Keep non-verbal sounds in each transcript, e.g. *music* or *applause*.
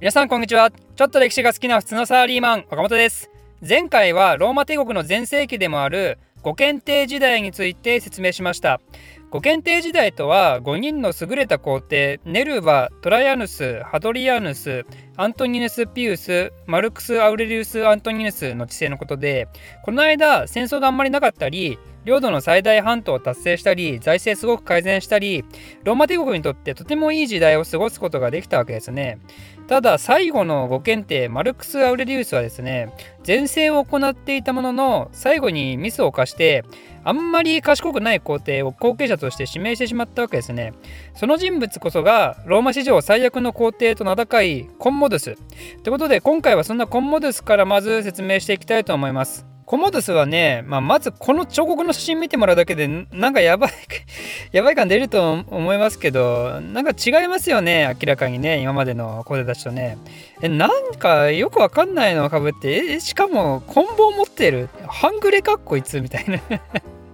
皆さんこんにちは。ちょっと歴史が好きな普通のサラリーマン岡本です。前回はローマ帝国の全盛期でもある五検定時代について説明しました。五検定時代とは5人の優れた皇帝ネルバトライアヌスハドリアヌスアントニヌス・ピウスマルクス・アウレリウス・アントニヌスの治世のことでこの間戦争があんまりなかったり領土の最大半島を達成したり財政すごく改善したりローマ帝国にとってとてもいい時代を過ごすことができたわけですねただ最後のご検定マルクス・アウレリウスはですね前世を行っていたものの最後にミスを犯してあんまり賢くない皇帝を後継者として指名してしまったわけですね。その人物こそがローマ史上最悪の皇帝と名高いコンモドゥス。ということで今回はそんなコンモドゥスからまず説明していきたいと思います。コモドスはね、まあ、まずこの彫刻の写真見てもらうだけでなんかやばい *laughs* やばい感出ると思いますけどなんか違いますよね明らかにね今までのコーデたちとね。えなんかよくわかんないのをかぶってえしかも棍棒持ってる半グレかっこいつみたいな。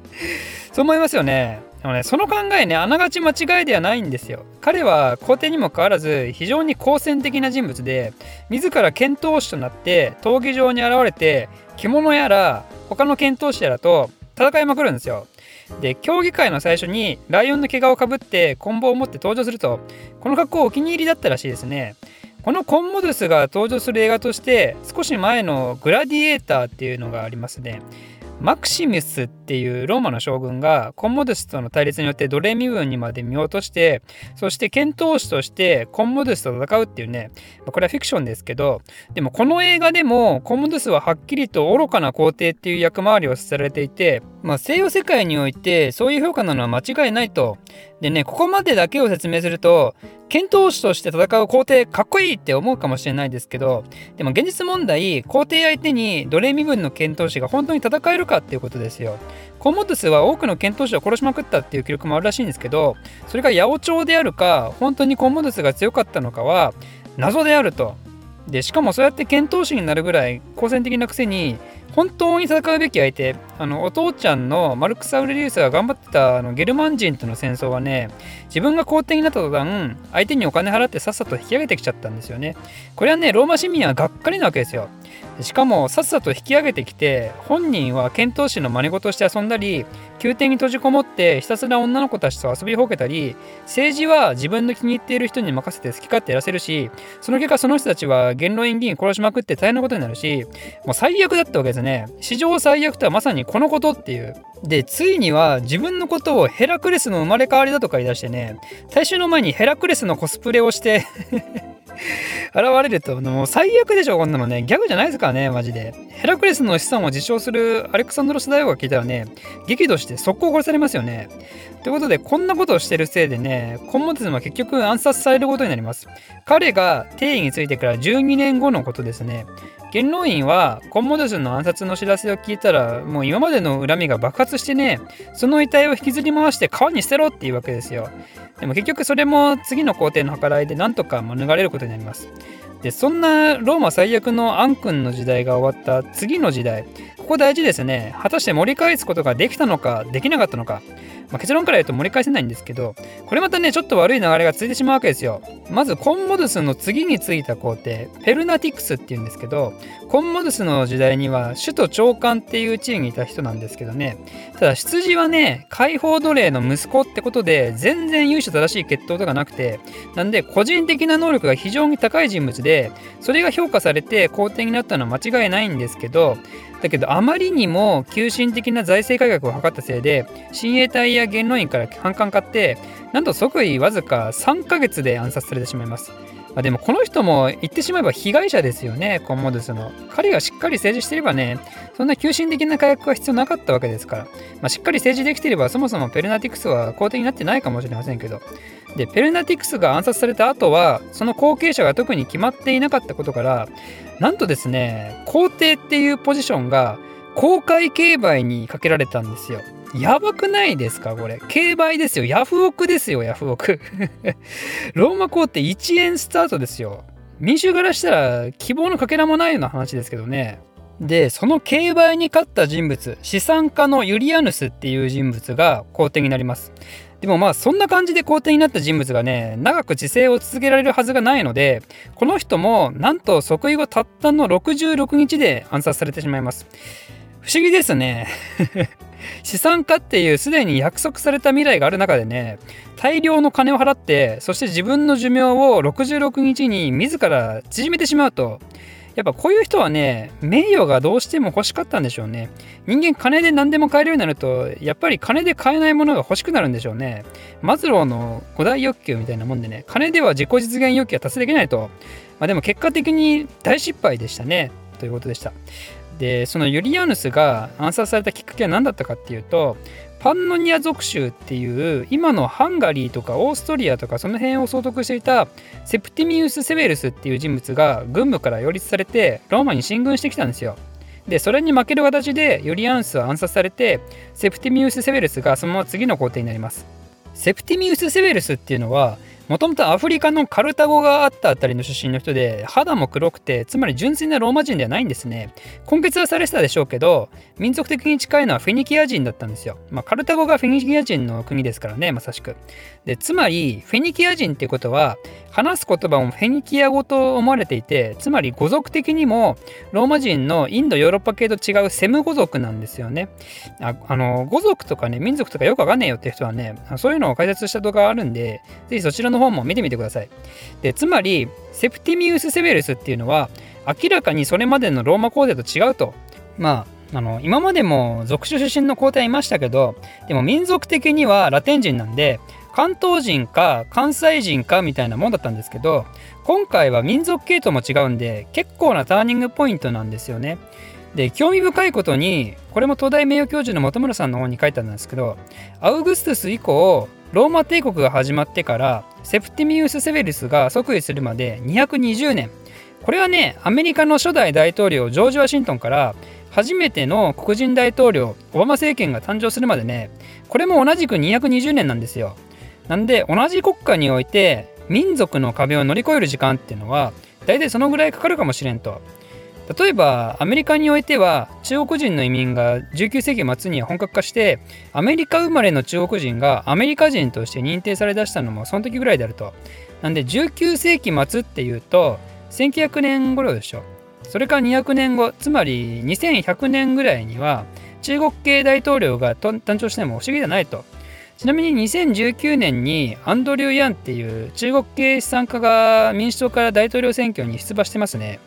*laughs* そう思いますよね。でもねその考えねあながち間違いではないんですよ彼は皇帝にもかかわらず非常に好戦的な人物で自ら遣唐使となって闘技場に現れて着物やら他の遣唐使やらと戦いまくるんですよ。で競技会の最初にライオンの毛皮をかぶって棍棒を持って登場するとこの格好お気に入りだったらしいですね。このコンモドゥスが登場する映画として少し前のグラディエーターっていうのがありますね。マクシミスっていうローマの将軍がコンモドゥスとの対立によって奴隷身分にまで見落としてそして遣唐使としてコンモドゥスと戦うっていうねこれはフィクションですけどでもこの映画でもコンモドゥスははっきりと愚かな皇帝っていう役回りをさせられていて、まあ、西洋世界においてそういう評価なのは間違いないと。でねここまでだけを説明すると遣唐使として戦う皇帝かっこいいって思うかもしれないですけどでも現実問題皇帝相手に奴隷身分の遣唐使が本当に戦えるかっていうことですよ。コモドスは多くの遣唐使を殺しまくったっていう記録もあるらしいんですけどそれが八百長であるか本当にコモドスが強かったのかは謎であると。でしかもそうやって遣唐使になるぐらい好戦的なくせに本当に戦うべき相手あのお父ちゃんのマルクス・アウレリウスが頑張ってたあのゲルマン人との戦争はね自分が皇帝になった途端相手にお金払ってさっさと引き上げてきちゃったんですよね。これはねローマ市民はがっかりなわけですよ。しかもさっさと引き上げてきて本人は遣唐使の真似事して遊んだり宮廷に閉じこもってひたすら女の子たちと遊びほけたり政治は自分の気に入っている人に任せて好き勝手やらせるしその結果その人たちは元老院議員殺しまくって大変なことになるしもう最悪だったわけですね。史上最悪とはまさにこのことっていう。でついには自分のことをヘラクレスの生まれ変わりだとか言い出してね大衆の前にヘラクレスのコスプレをして現れると、もう最悪でしょ、こんなのね。ギャグじゃないですからね、マジで。ヘラクレスの資産を自称するアレクサンドロス大王が聞いたらね、激怒して速攻殺されますよね。ということで、こんなことをしてるせいでね、コンモテズムは結局暗殺されることになります。彼が定位についてから12年後のことですね。元老院はコンモドスの暗殺の知らせを聞いたらもう今までの恨みが爆発してねその遺体を引きずり回して川に捨てろっていうわけですよ。でも結局それも次の皇帝の計らいでなんとか免れることになります。でそんなローマ最悪のアン君の時代が終わった次の時代ここ大事ですね。果たして盛り返すことができたのかできなかったのか。まあ、結論から言うと盛り返せないんですけど、これまたね、ちょっと悪い流れが続いてしまうわけですよ。まず、コンモドゥスの次についた皇帝、ペルナティクスっていうんですけど、コンモドゥスの時代には首都長官っていう地位にいた人なんですけどね、ただ出自はね、解放奴隷の息子ってことで、全然由緒正しい血統とかなくて、なんで個人的な能力が非常に高い人物で、それが評価されて皇帝になったのは間違いないんですけど、だけどあまりにも急進的な財政改革を図ったせいで親衛隊や元老院から反感買ってなんと即位わずか3ヶ月で暗殺されてしまいます。まあ、でもこの人も言ってしまえば被害者ですよね、コンモドゥスの。彼がしっかり政治してればね、そんな急進的な改革が必要なかったわけですから。まあ、しっかり政治できていればそもそもペルナティクスは皇帝になってないかもしれませんけど。で、ペルナティクスが暗殺された後は、その後継者が特に決まっていなかったことから、なんとですね、皇帝っていうポジションが公開競売にかけられたんですよ。やばくないですかこれ。競売ですよ。ヤフオクですよ、ヤフオク。*laughs* ローマ皇帝1円スタートですよ。民衆からしたら希望のかけらもないような話ですけどね。で、その競売に勝った人物、資産家のユリアヌスっていう人物が皇帝になります。でもまあそんな感じで皇帝になった人物がね長く治世を続けられるはずがないのでこの人もなんと即位後たったの66日で暗殺されてしまいます。不思議ですね。*laughs* 資産家っていうすでに約束された未来がある中でね大量の金を払ってそして自分の寿命を66日に自ら縮めてしまうとやっぱこういう人はね名誉がどうしても欲しかったんでしょうね。人間金で何でも買えるようになるとやっぱり金で買えないものが欲しくなるんでしょうね。マズローの五大欲求みたいなもんでね金では自己実現欲求は達成できないと。まあでも結果的に大失敗でしたね。ということでした。でそのユリアヌスが暗殺されたきっかけは何だったかっていうとパンノニア属州っていう今のハンガリーとかオーストリアとかその辺を総督していたセプティミウス・セベルスっていう人物が軍部から擁立されてローマに進軍してきたんですよ。でそれに負ける形でユリアヌスは暗殺されてセプティミウス・セベルスがそのまま次の皇帝になります。セプティミウス・セベルスっていうのはもともとアフリカのカルタゴがあったあたりの出身の人で肌も黒くてつまり純粋なローマ人ではないんですね根血はされてたでしょうけど民族的に近いのはフェニキア人だったんですよ、まあ、カルタゴがフェニキア人の国ですからねまさしく。でつまりフェニキア人っていうことは話す言葉もフェニキア語と思われていてつまり語族的にもローマ人のインドヨーロッパ系と違うセム語族なんですよね。ああの語族とかね民族とかよくわかんねえよって人はねそういうのを解説した動画があるんでぜひそちらの方も見てみてください。でつまりセプティミウス・セベルスっていうのは明らかにそれまでのローマ皇帝と違うと。まああの今までも属種出身の皇帝はいましたけどでも民族的にはラテン人なんで関東人か関西人かみたいなもんだったんですけど今回は民族系統も違うんで結構なターニングポイントなんですよね。で興味深いことにこれも東大名誉教授の本村さんの方に書いてあるんですけどアウグストゥス以降ローマ帝国が始まってからセプティミウス・セベルスが即位するまで220年これはねアメリカの初代大統領ジョージ・ワシントンから初めての黒人大統領オバマ政権が誕生するまでねこれも同じく220年なんですよなんで同じ国家において民族の壁を乗り越える時間っていうのは大体そのぐらいかかるかもしれんと。例えばアメリカにおいては中国人の移民が19世紀末には本格化してアメリカ生まれの中国人がアメリカ人として認定されだしたのもその時ぐらいであると。なんで19世紀末っていうと1900年頃でしょ。それから200年後つまり2100年ぐらいには中国系大統領が誕生しても不思議じゃないと。ちなみに2019年にアンドリュー・ヤンっていう中国系資産家が民主党から大統領選挙に出馬してますね。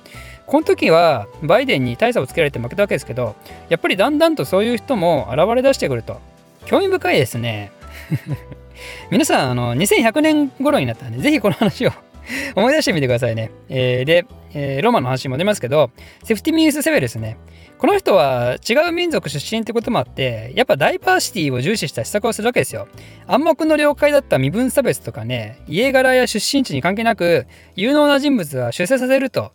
この時はバイデンに大差をつけられて負けたわけですけど、やっぱりだんだんとそういう人も現れ出してくると。興味深いですね。*laughs* 皆さん、あの、2100年頃になったんで、ぜひこの話を *laughs* 思い出してみてくださいね。えー、で、えー、ローマの話に戻りますけど、セフティミウス・セベルスね。この人は違う民族出身ってこともあって、やっぱダイバーシティを重視した施策をするわけですよ。暗黙の了解だった身分差別とかね、家柄や出身地に関係なく、有能な人物は出世させると。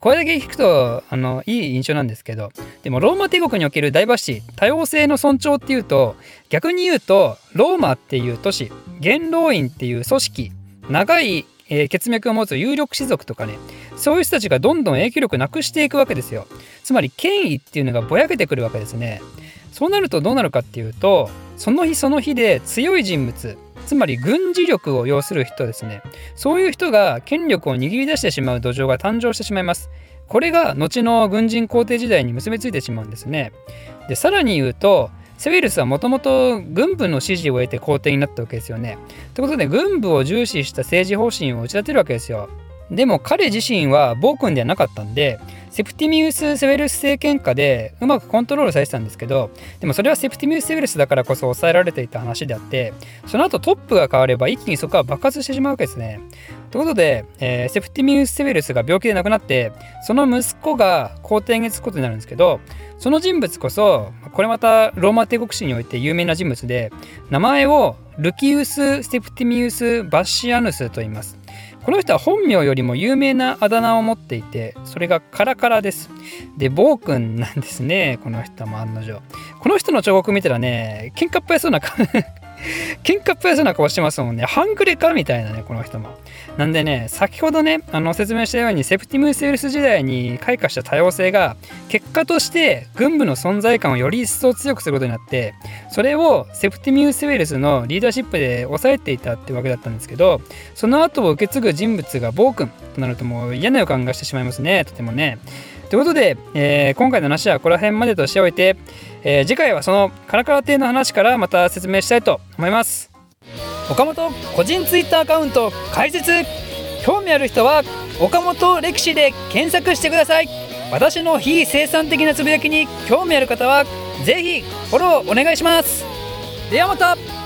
これだけ聞くとあのいい印象なんですけどでもローマ帝国におけるダイバーシティ多様性の尊重っていうと逆に言うとローマっていう都市元老院っていう組織長いえー、血脈を持つ有力士族とかねそういう人たちがどんどん影響力なくしていくわけですよ。つまり権威っていうのがぼやけてくるわけですね。そうなるとどうなるかっていうとその日その日で強い人物つまり軍事力を要する人ですね。そういう人が権力を握り出してしまう土壌が誕生してしまいます。これが後の軍人皇帝時代に結びついてしまうんですね。でさらに言うとセウィルスはもともと軍部の支持を得て皇帝になったわけですよね。ということで軍部を重視した政治方針を打ち立てるわけですよ。でも彼自身は暴君ではなかったんでセプティミウス・セウェルス政権下でうまくコントロールされてたんですけどでもそれはセプティミウス・セウェルスだからこそ抑えられていた話であってその後トップが変われば一気にそこは爆発してしまうわけですね。ということで、えー、セプティミウス・セウェルスが病気で亡くなってその息子が皇帝につくことになるんですけどその人物こそこれまたローマ帝国史において有名な人物で名前をルキウス・セプティミウス・バッシアヌスと言います。この人は本名よりも有名なあだ名を持っていて、それがカラカラです。で、暴君なんですね、この人も案の定。この人の彫刻見たらね、喧嘩っぽいそうな喧嘩っぽいそうな顔してますもんね。半グレかみたいなね、この人も。なんでね、先ほどね、あの説明したように、セプティムス・ウェルス時代に開花した多様性が、結果として軍部の存在感をより一層強くすることになって、それをセプティミウス・ウェルスのリーダーシップで抑えていたってわけだったんですけど、その後を受け継ぐ人物が暴君となるともう嫌な予感がしてしまいますね、とてもね。ということで、えー、今回の話はこの辺までとしておいて、えー、次回はそのカラカラ亭の話からまた説明したいと思います。岡本個人ツイッターアカウント開設。興味ある人は岡本歴史で検索してください。私の非生産的なつぶやきに興味ある方はぜひフォローお願いします。ではまた。